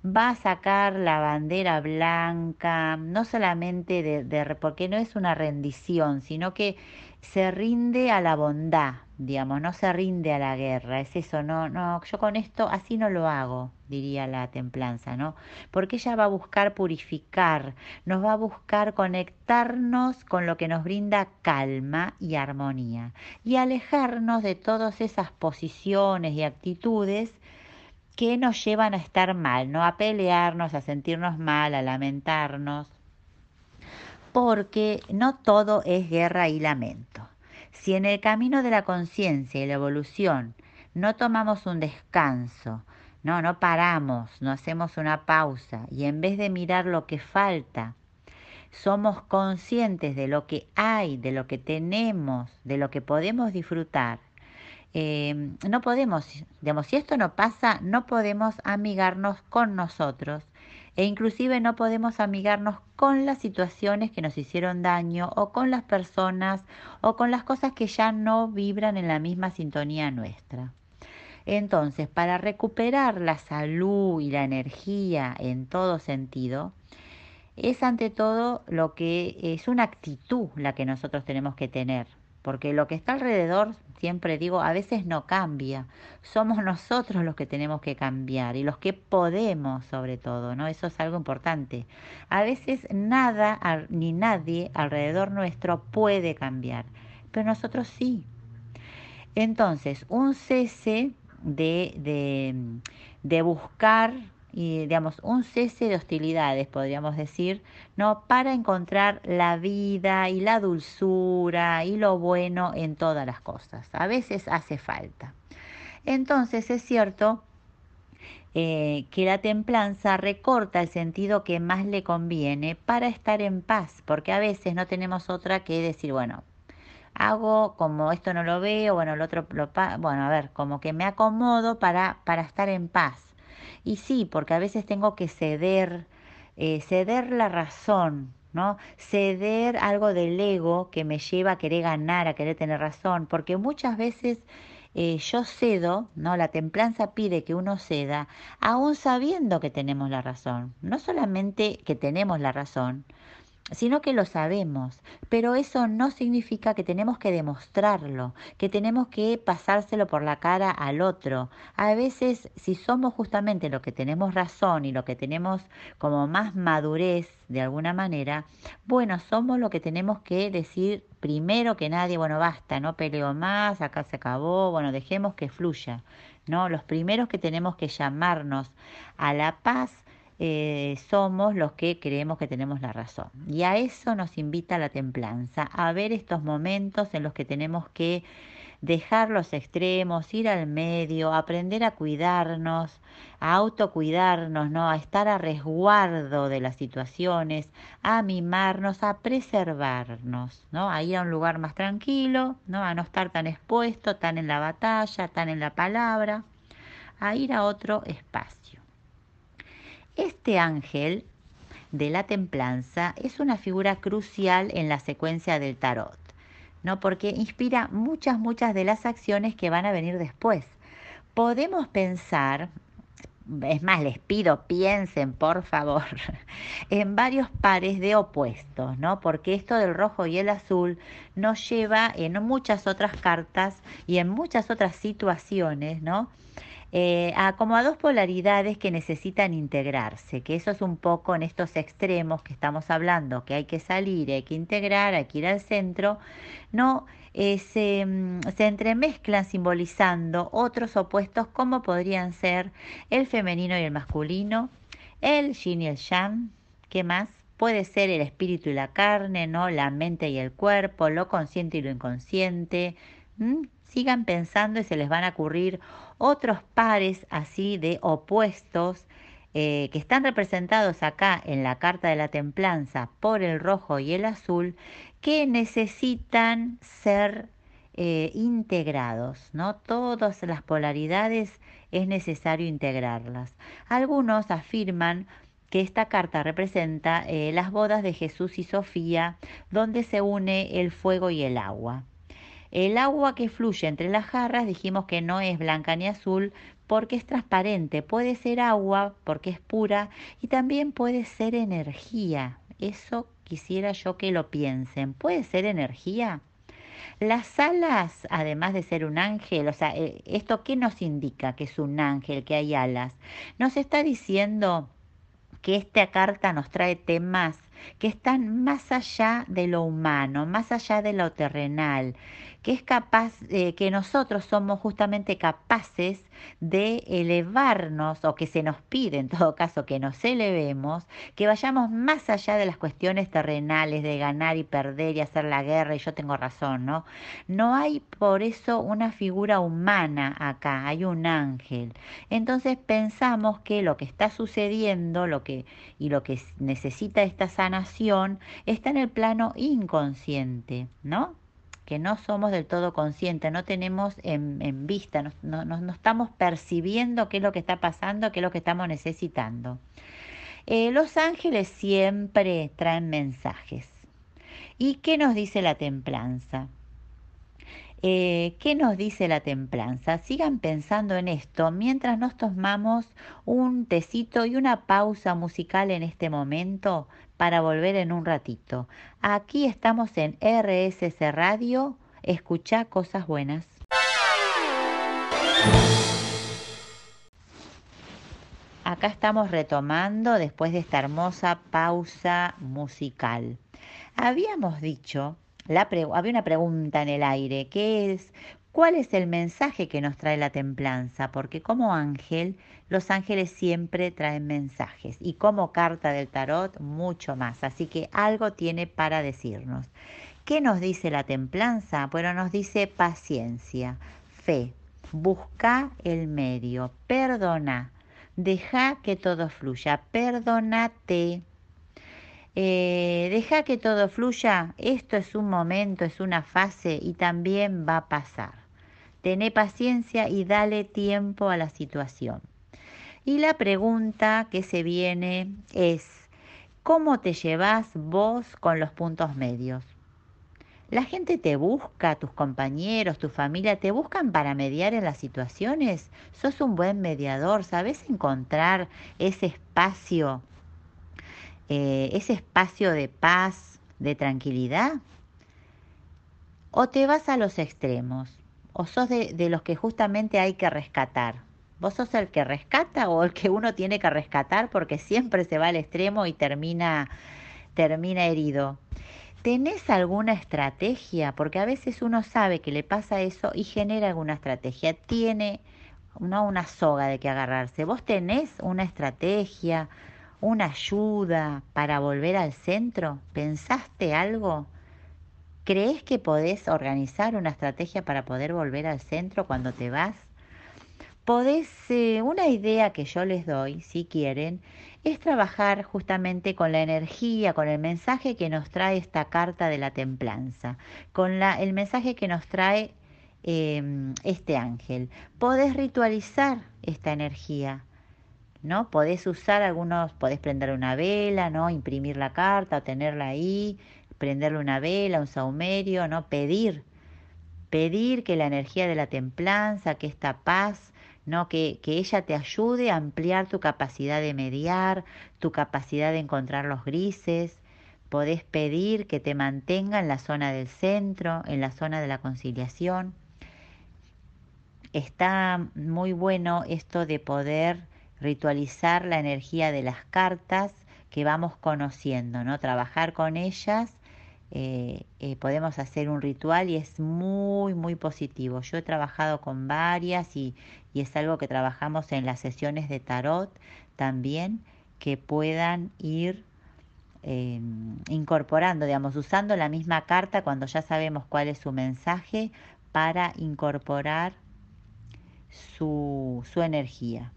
va a sacar la bandera blanca, no solamente de, de porque no es una rendición, sino que se rinde a la bondad, digamos, no se rinde a la guerra, es eso, no, no, yo con esto así no lo hago, diría la templanza, ¿no? Porque ella va a buscar purificar, nos va a buscar conectarnos con lo que nos brinda calma y armonía y alejarnos de todas esas posiciones y actitudes que nos llevan a estar mal, ¿no? A pelearnos, a sentirnos mal, a lamentarnos porque no todo es guerra y lamento. Si en el camino de la conciencia y la evolución no tomamos un descanso, no, no paramos, no hacemos una pausa y en vez de mirar lo que falta, somos conscientes de lo que hay, de lo que tenemos, de lo que podemos disfrutar. Eh, no podemos, digamos, si esto no pasa, no podemos amigarnos con nosotros e inclusive no podemos amigarnos con las situaciones que nos hicieron daño o con las personas o con las cosas que ya no vibran en la misma sintonía nuestra. Entonces, para recuperar la salud y la energía en todo sentido, es ante todo lo que es una actitud la que nosotros tenemos que tener, porque lo que está alrededor, siempre digo, a veces no cambia. Somos nosotros los que tenemos que cambiar y los que podemos sobre todo, ¿no? Eso es algo importante. A veces nada ni nadie alrededor nuestro puede cambiar, pero nosotros sí. Entonces, un cese de, de, de buscar y digamos un cese de hostilidades podríamos decir no para encontrar la vida y la dulzura y lo bueno en todas las cosas. A veces hace falta. Entonces es cierto eh, que la templanza recorta el sentido que más le conviene para estar en paz porque a veces no tenemos otra que decir bueno hago como esto no lo veo bueno el otro lo bueno a ver como que me acomodo para para estar en paz Y sí, porque a veces tengo que ceder, eh, ceder la razón, ¿no? Ceder algo del ego que me lleva a querer ganar, a querer tener razón, porque muchas veces eh, yo cedo, ¿no? La templanza pide que uno ceda, aún sabiendo que tenemos la razón. No solamente que tenemos la razón, sino que lo sabemos, pero eso no significa que tenemos que demostrarlo, que tenemos que pasárselo por la cara al otro. A veces, si somos justamente lo que tenemos razón y lo que tenemos como más madurez de alguna manera, bueno, somos lo que tenemos que decir primero que nadie, bueno, basta, no peleo más, acá se acabó, bueno, dejemos que fluya. ¿no? Los primeros que tenemos que llamarnos a la paz eh, somos los que creemos que tenemos la razón. Y a eso nos invita la templanza, a ver estos momentos en los que tenemos que dejar los extremos, ir al medio, aprender a cuidarnos, a autocuidarnos, ¿no? a estar a resguardo de las situaciones, a mimarnos, a preservarnos, ¿no? a ir a un lugar más tranquilo, ¿no? a no estar tan expuesto, tan en la batalla, tan en la palabra, a ir a otro espacio. Este ángel de la templanza es una figura crucial en la secuencia del tarot, ¿no? Porque inspira muchas, muchas de las acciones que van a venir después. Podemos pensar, es más, les pido, piensen por favor, en varios pares de opuestos, ¿no? Porque esto del rojo y el azul nos lleva en muchas otras cartas y en muchas otras situaciones, ¿no? Eh, como a dos polaridades que necesitan integrarse, que eso es un poco en estos extremos que estamos hablando, que hay que salir, hay que integrar, hay que ir al centro, no eh, se, mm, se entremezclan simbolizando otros opuestos como podrían ser el femenino y el masculino, el yin y el yang, ¿qué más? Puede ser el espíritu y la carne, ¿no? La mente y el cuerpo, lo consciente y lo inconsciente. Sigan pensando y se les van a ocurrir otros pares así de opuestos eh, que están representados acá en la carta de la templanza por el rojo y el azul que necesitan ser eh, integrados, ¿no? Todas las polaridades es necesario integrarlas. Algunos afirman que esta carta representa eh, las bodas de Jesús y Sofía, donde se une el fuego y el agua. El agua que fluye entre las jarras dijimos que no es blanca ni azul porque es transparente. Puede ser agua porque es pura y también puede ser energía. Eso quisiera yo que lo piensen. ¿Puede ser energía? Las alas, además de ser un ángel, o sea, eh, ¿esto qué nos indica que es un ángel, que hay alas? Nos está diciendo que esta carta nos trae temas que están más allá de lo humano, más allá de lo terrenal, que es capaz, eh, que nosotros somos justamente capaces de elevarnos o que se nos pide en todo caso que nos elevemos, que vayamos más allá de las cuestiones terrenales de ganar y perder y hacer la guerra y yo tengo razón, ¿no? No hay por eso una figura humana acá, hay un ángel. Entonces pensamos que lo que está sucediendo, lo que y lo que necesita esta sanación está en el plano inconsciente, ¿no? Que no somos del todo conscientes, no tenemos en, vista, no, no, estamos percibiendo qué es lo que está pasando, qué es lo que estamos necesitando. Eh, los ángeles siempre traen mensajes. ¿Y qué nos dice la templanza? Eh, ¿Qué nos dice la templanza? Sigan pensando en esto mientras nos tomamos un tecito y una pausa musical en este momento para volver en un ratito. Aquí estamos en RSC Radio. Escucha cosas buenas. Acá estamos retomando después de esta hermosa pausa musical. Habíamos dicho había una pregunta en el aire, que es, ¿cuál es el mensaje que nos trae la templanza? Porque como ángel, los ángeles siempre traen mensajes y como carta del tarot, mucho más. Así que algo tiene para decirnos. ¿Qué nos dice la templanza? Bueno, nos dice paciencia, fe, busca el medio, perdona, deja que todo fluya, perdónate eh, deja que todo fluya, esto es un momento, es una fase y también va a pasar. Tené paciencia y dale tiempo a la situación. Y la pregunta que se viene es, ¿cómo te llevas vos con los puntos medios? La gente te busca, tus compañeros, tu familia, te buscan para mediar en las situaciones. Sos un buen mediador, sabes encontrar ese espacio, eh, ese espacio de paz, de tranquilidad. O te vas a los extremos, o sos de, de los que justamente hay que rescatar. ¿Vos sos el que rescata o el que uno tiene que rescatar porque siempre se va al extremo y termina, termina herido? ¿Tenés alguna estrategia? Porque a veces uno sabe que le pasa eso y genera alguna estrategia. Tiene una soga de que agarrarse. ¿Vos tenés una estrategia, una ayuda para volver al centro? ¿Pensaste algo? ¿Crees que podés organizar una estrategia para poder volver al centro cuando te vas? Podés, eh, una idea que yo les doy, si quieren, es trabajar justamente con la energía, con el mensaje que nos trae esta carta de la templanza, con el mensaje que nos trae em, este ángel. Podés ritualizar esta energía, ¿no? Podés usar algunos, podés prender una vela, ¿no? Imprimir la carta, tenerla ahí, prenderle una vela, un saumerio, ¿no? Pedir, pedir que la energía de la templanza, que esta paz, ¿no? Que, que, ella te ayude a ampliar tu capacidad de mediar, tu capacidad de encontrar los grises. Podés pedir que te mantenga en la zona del centro, en la zona de la conciliación. Está muy bueno esto de poder ritualizar la energía de las cartas que vamos conociendo, ¿no? Trabajar con ellas eh, eh, podemos hacer un ritual y es muy, muy positivo. Yo he trabajado con varias y, es algo que trabajamos en las sesiones de tarot también, que puedan ir em, incorporando, digamos, usando la misma carta cuando ya sabemos cuál es su mensaje para incorporar su, su energía.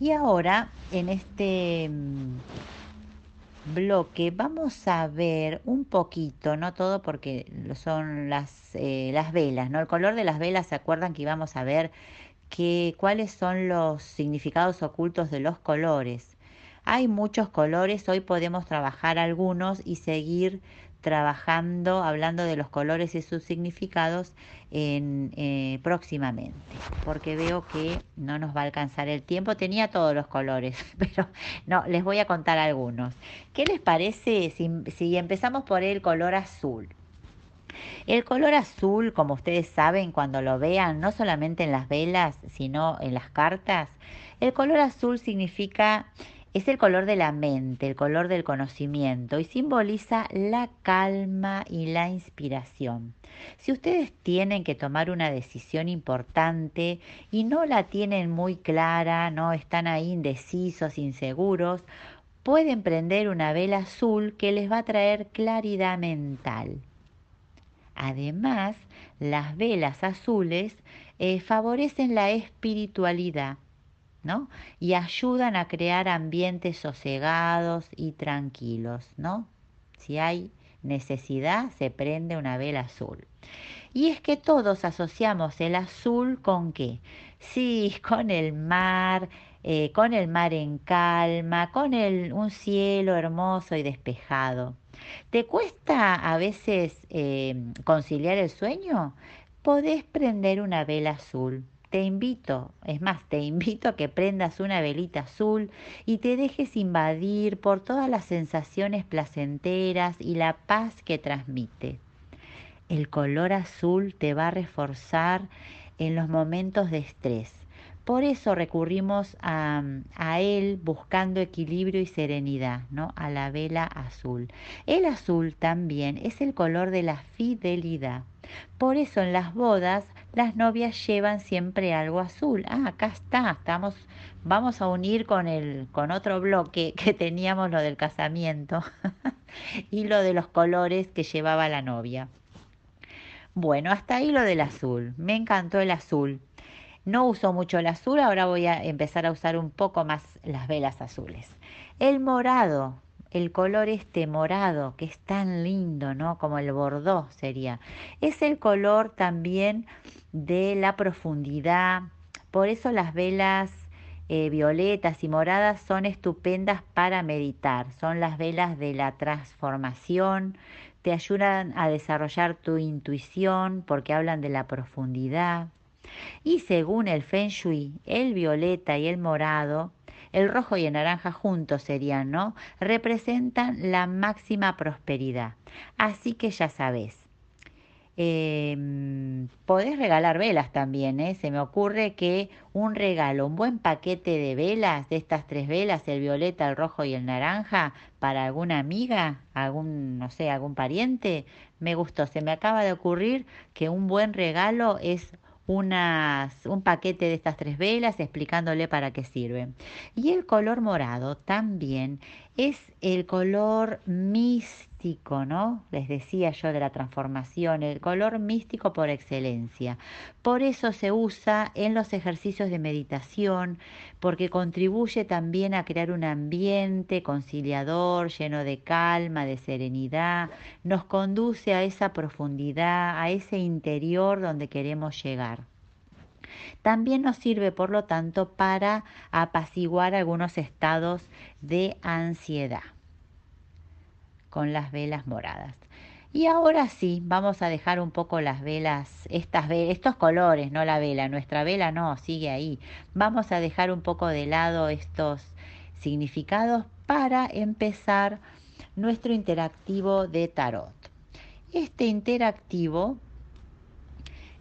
Y ahora, en este bloque vamos a ver un poquito, no todo porque son las, eh, las velas, ¿no? El color de las velas, ¿se acuerdan que íbamos a ver que, cuáles son los significados ocultos de los colores? Hay muchos colores, hoy podemos trabajar algunos y seguir trabajando, hablando de los colores y sus significados en, eh, próximamente, porque veo que no nos va a alcanzar el tiempo. Tenía todos los colores, pero no, les voy a contar algunos. ¿Qué les parece si, si empezamos por el color azul? El color azul, como ustedes saben, cuando lo vean, no solamente en las velas, sino en las cartas, el color azul significa es el color de la mente, el color del conocimiento y simboliza la calma y la inspiración. Si ustedes tienen que tomar una decisión importante y no la tienen muy clara, no están ahí indecisos, inseguros, pueden prender una vela azul que les va a traer claridad mental. Además, las velas azules eh, favorecen la espiritualidad Y ayudan a crear ambientes sosegados y tranquilos, ¿no? Si hay necesidad, se prende una vela azul. Y es que todos asociamos el azul con qué? Sí, con el mar, eh, con el mar en calma, con el, un cielo hermoso y despejado. ¿Te cuesta a veces eh, conciliar el sueño? Podés prender una vela azul te invito, es más, te invito a que prendas una velita azul y te dejes invadir por todas las sensaciones placenteras y la paz que transmite. El color azul te va a reforzar en los momentos de estrés. Por eso recurrimos a, a, él buscando equilibrio y serenidad, ¿no? A la vela azul. El azul también es el color de la fidelidad. Por eso en las bodas las novias llevan siempre algo azul. Ah, acá está, estamos, vamos a unir con el, con otro bloque que teníamos lo del casamiento y lo de los colores que llevaba la novia. Bueno, hasta ahí lo del azul. Me encantó el azul. No uso mucho el azul, ahora voy a empezar a usar un poco más las velas azules. El morado, el color este morado, que es tan lindo, ¿no? Como el bordó sería. Es el color también de la profundidad, Por eso las velas eh, violetas y moradas son estupendas para meditar. Son las velas de la transformación, te ayudan a desarrollar tu intuición porque hablan de la profundidad. Y según el Feng Shui, el violeta y el morado, el rojo y el naranja juntos serían, ¿no? Representan la máxima prosperidad. Así que ya sabes, eh, podés regalar velas también, ¿eh? Se me ocurre que un regalo, un buen paquete de velas, de estas tres velas, el violeta, el rojo y el naranja, para alguna amiga, algún, no sé, algún pariente, me gustó. Se me acaba de ocurrir que un buen regalo es unas, un paquete de estas tres velas explicándole para qué sirven. Y el color morado también es el color místico, ¿no? Les decía yo de la transformación, el color místico por excelencia. Por eso se usa en los ejercicios de meditación, porque contribuye también a crear un ambiente conciliador, lleno de calma, de serenidad, nos conduce a esa profundidad, a ese interior donde queremos llegar. También nos sirve, por lo tanto, para apaciguar algunos estados de ansiedad con las velas moradas. Y ahora sí, vamos a dejar un poco las velas, estas estos colores, no la vela, nuestra vela no, sigue ahí. Vamos a dejar un poco de lado estos significados para empezar nuestro interactivo de tarot. Este interactivo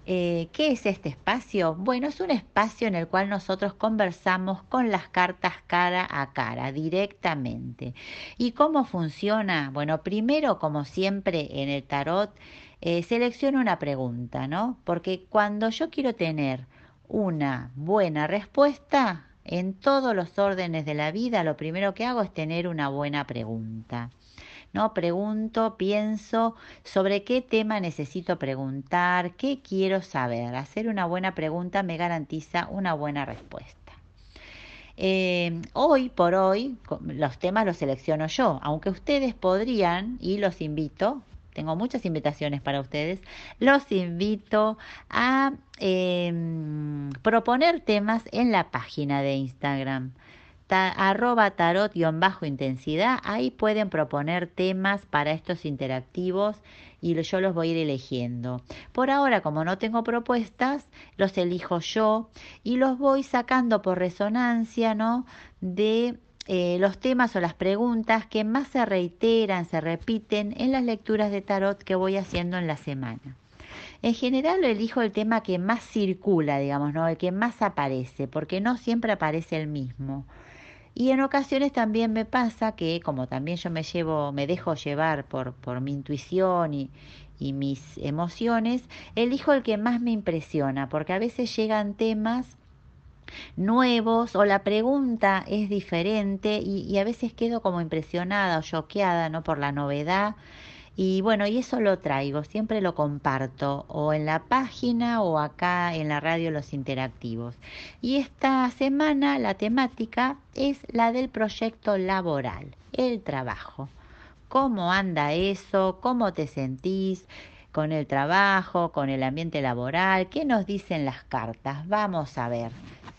eh, ¿Qué es este espacio? Bueno, es un espacio en el cual nosotros conversamos con las cartas cara a cara, directamente. ¿Y cómo funciona? Bueno, primero, como siempre en el tarot, eh, selecciono una pregunta, ¿no? Porque cuando yo quiero tener una buena respuesta, en todos los órdenes de la vida, lo primero que hago es tener una buena pregunta. ¿No? Pregunto, pienso sobre qué tema necesito preguntar, qué quiero saber. Hacer una buena pregunta me garantiza una buena respuesta. Eh, hoy por hoy los temas los selecciono yo, aunque ustedes podrían, y los invito, tengo muchas invitaciones para ustedes, los invito a em, proponer temas en la página de Instagram arroba tarot-intensidad, ahí pueden proponer temas para estos interactivos y yo los voy a ir eligiendo. Por ahora, como no tengo propuestas, los elijo yo y los voy sacando por resonancia, ¿no? De eh, los temas o las preguntas que más se reiteran, se repiten en las lecturas de tarot que voy haciendo en la semana. En general elijo el tema que más circula, digamos, ¿no? El que más aparece, porque no siempre aparece el mismo. Y en ocasiones también me pasa que, como también yo me llevo, me dejo llevar por, por mi intuición y, y mis emociones, elijo el que más me impresiona, porque a veces llegan temas nuevos o la pregunta es diferente y, y, a veces quedo como impresionada o choqueada ¿no? por la novedad y bueno, y eso lo traigo, siempre lo comparto o en la página o acá en la radio Los Interactivos. Y esta semana la temática es la del proyecto laboral, el trabajo. ¿Cómo anda eso? ¿Cómo te sentís? con el trabajo, con el ambiente laboral, ¿qué nos dicen las cartas? Vamos a ver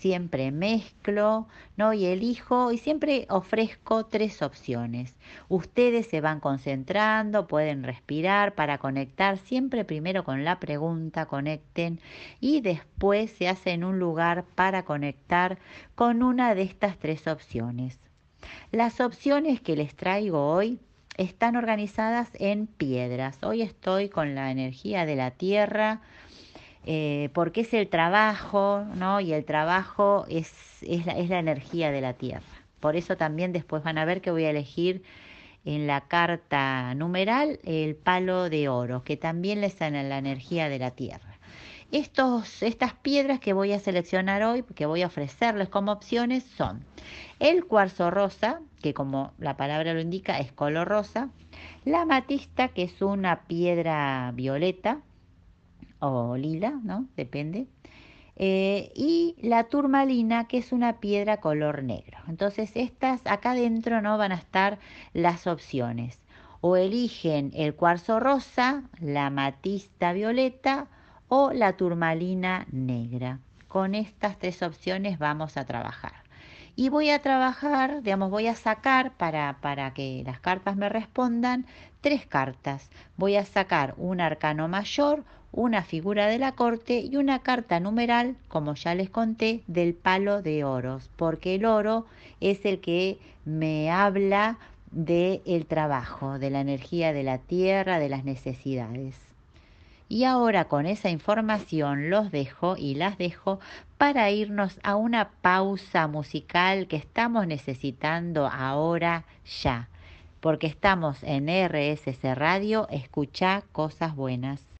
siempre mezclo, ¿no? Y elijo y siempre ofrezco tres opciones. Ustedes se van concentrando, pueden respirar para conectar, siempre primero con la pregunta, conecten y después se hacen un lugar para conectar con una de estas tres opciones. Las opciones que les traigo hoy están organizadas en piedras. Hoy estoy con la energía de la tierra, eh, porque es el trabajo, ¿no? Y el trabajo es, es, la, es la energía de la tierra. Por eso también después van a ver que voy a elegir en la carta numeral el palo de oro, que también les da la energía de la tierra. Estos, estas piedras que voy a seleccionar hoy, que voy a ofrecerles como opciones, son el cuarzo rosa, que como la palabra lo indica es color rosa, la matista, que es una piedra violeta, o lila, ¿no? Depende. Eh, y la turmalina, que es una piedra color negro. Entonces, estas acá adentro no van a estar las opciones. O eligen el cuarzo rosa, la matista violeta o la turmalina negra con estas tres opciones vamos a trabajar. Y voy a trabajar, digamos, voy a sacar para, para que las cartas me respondan tres cartas. Voy a sacar un arcano mayor, una figura de la corte y una carta numeral, como ya les conté, del palo de oros, porque el oro es el que me habla del el trabajo, de la energía de la tierra, de las necesidades. Y ahora con esa información los dejo y las dejo para irnos a una pausa musical que estamos necesitando ahora ya, porque estamos en RSC Radio, escucha cosas buenas.